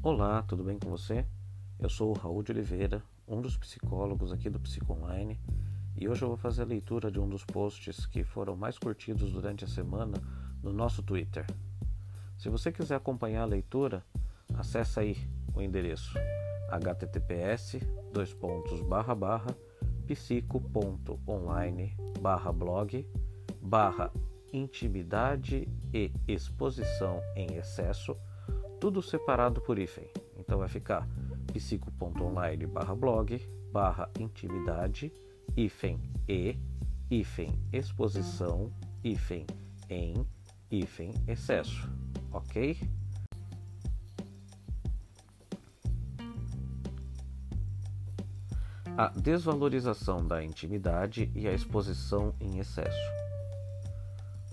Olá, tudo bem com você? Eu sou o Raul de Oliveira, um dos psicólogos aqui do Psico Online, e hoje eu vou fazer a leitura de um dos posts que foram mais curtidos durante a semana no nosso Twitter. Se você quiser acompanhar a leitura, acesse aí o endereço https psico.online blog barra intimidade e exposição em excesso tudo separado por hífen. Então vai ficar psico.online barra blog barra intimidade hífen e hífen exposição hífen em hífen excesso, ok? A desvalorização da intimidade e a exposição em excesso.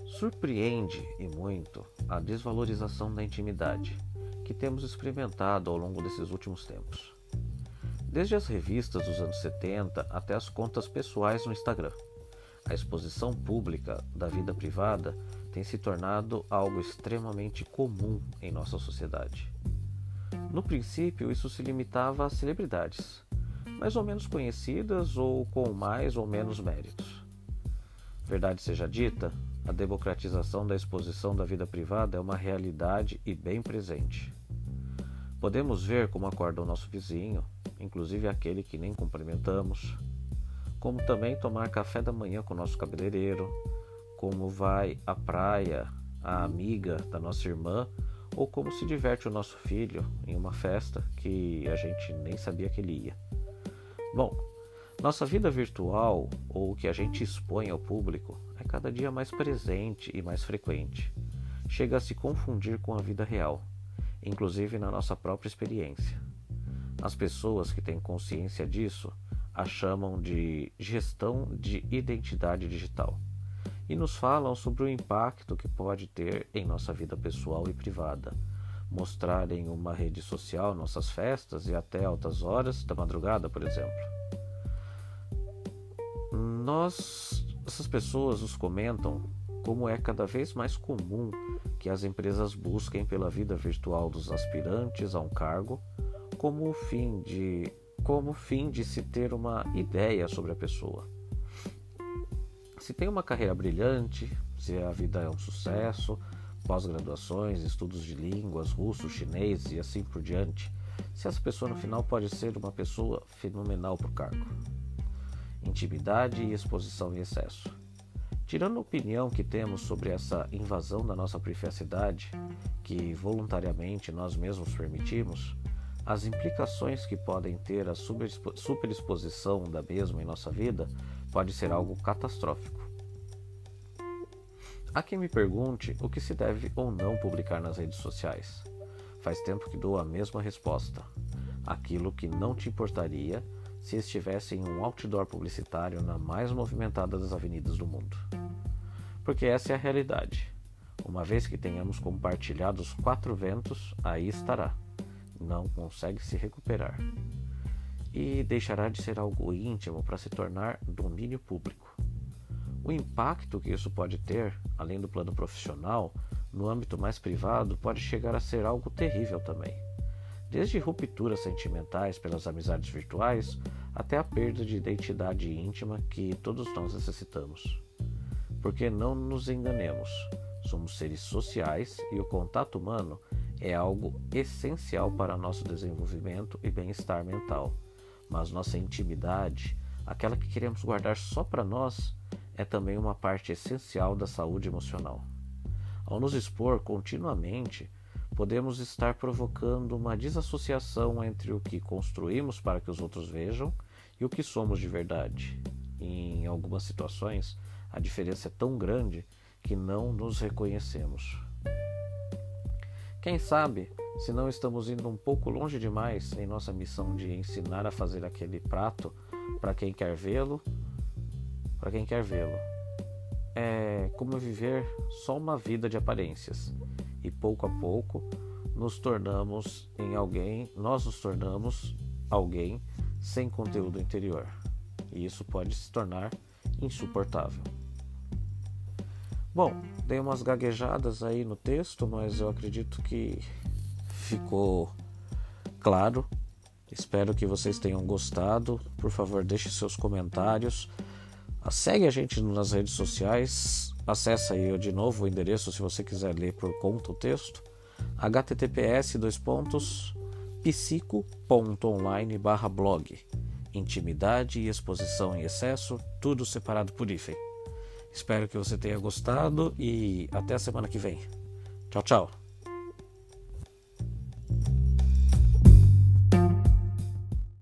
Surpreende e muito a desvalorização da intimidade que temos experimentado ao longo desses últimos tempos. Desde as revistas dos anos 70 até as contas pessoais no Instagram, a exposição pública da vida privada tem se tornado algo extremamente comum em nossa sociedade. No princípio, isso se limitava a celebridades, mais ou menos conhecidas ou com mais ou menos méritos. Verdade seja dita, a democratização da exposição da vida privada é uma realidade e bem presente. Podemos ver como acorda o nosso vizinho, inclusive aquele que nem cumprimentamos, como também tomar café da manhã com o nosso cabeleireiro, como vai à praia a amiga da nossa irmã ou como se diverte o nosso filho em uma festa que a gente nem sabia que ele ia. Bom, nossa vida virtual ou o que a gente expõe ao público é cada dia mais presente e mais frequente. Chega a se confundir com a vida real, inclusive na nossa própria experiência. As pessoas que têm consciência disso a chamam de gestão de identidade digital e nos falam sobre o impacto que pode ter em nossa vida pessoal e privada. Mostrar em uma rede social nossas festas e até altas horas da madrugada, por exemplo. Nós, essas pessoas nos comentam como é cada vez mais comum que as empresas busquem pela vida virtual dos aspirantes a um cargo como fim de como fim de se ter uma ideia sobre a pessoa. Se tem uma carreira brilhante, se a vida é um sucesso, pós-graduações, estudos de línguas, russo, chinês e assim por diante, se essa pessoa no final pode ser uma pessoa fenomenal para o cargo intimidade e exposição em excesso. Tirando a opinião que temos sobre essa invasão da nossa privacidade, que voluntariamente nós mesmos permitimos, as implicações que podem ter a superexposição da mesma em nossa vida pode ser algo catastrófico. Há quem me pergunte o que se deve ou não publicar nas redes sociais. Faz tempo que dou a mesma resposta. Aquilo que não te importaria se estivesse em um outdoor publicitário na mais movimentada das avenidas do mundo. Porque essa é a realidade. Uma vez que tenhamos compartilhado os quatro ventos, aí estará. Não consegue se recuperar. E deixará de ser algo íntimo para se tornar domínio público. O impacto que isso pode ter, além do plano profissional, no âmbito mais privado, pode chegar a ser algo terrível também desde rupturas sentimentais pelas amizades virtuais até a perda de identidade íntima que todos nós necessitamos. Porque não nos enganemos, somos seres sociais e o contato humano é algo essencial para nosso desenvolvimento e bem-estar mental. Mas nossa intimidade, aquela que queremos guardar só para nós, é também uma parte essencial da saúde emocional. Ao nos expor continuamente, podemos estar provocando uma desassociação entre o que construímos para que os outros vejam e o que somos de verdade. Em algumas situações, a diferença é tão grande que não nos reconhecemos. Quem sabe se não estamos indo um pouco longe demais em nossa missão de ensinar a fazer aquele prato para quem quer vê-lo, para quem quer vê-lo. É como viver só uma vida de aparências e pouco a pouco nos tornamos em alguém, nós nos tornamos alguém sem conteúdo interior. E isso pode se tornar insuportável. Bom, dei umas gaguejadas aí no texto, mas eu acredito que ficou claro, espero que vocês tenham gostado. Por favor, deixe seus comentários. Segue a gente nas redes sociais. Acesse aí de novo o endereço se você quiser ler por conta o texto. https dois pontos psico.online barra blog intimidade e exposição em excesso, tudo separado por hífen. Espero que você tenha gostado e até a semana que vem. Tchau, tchau.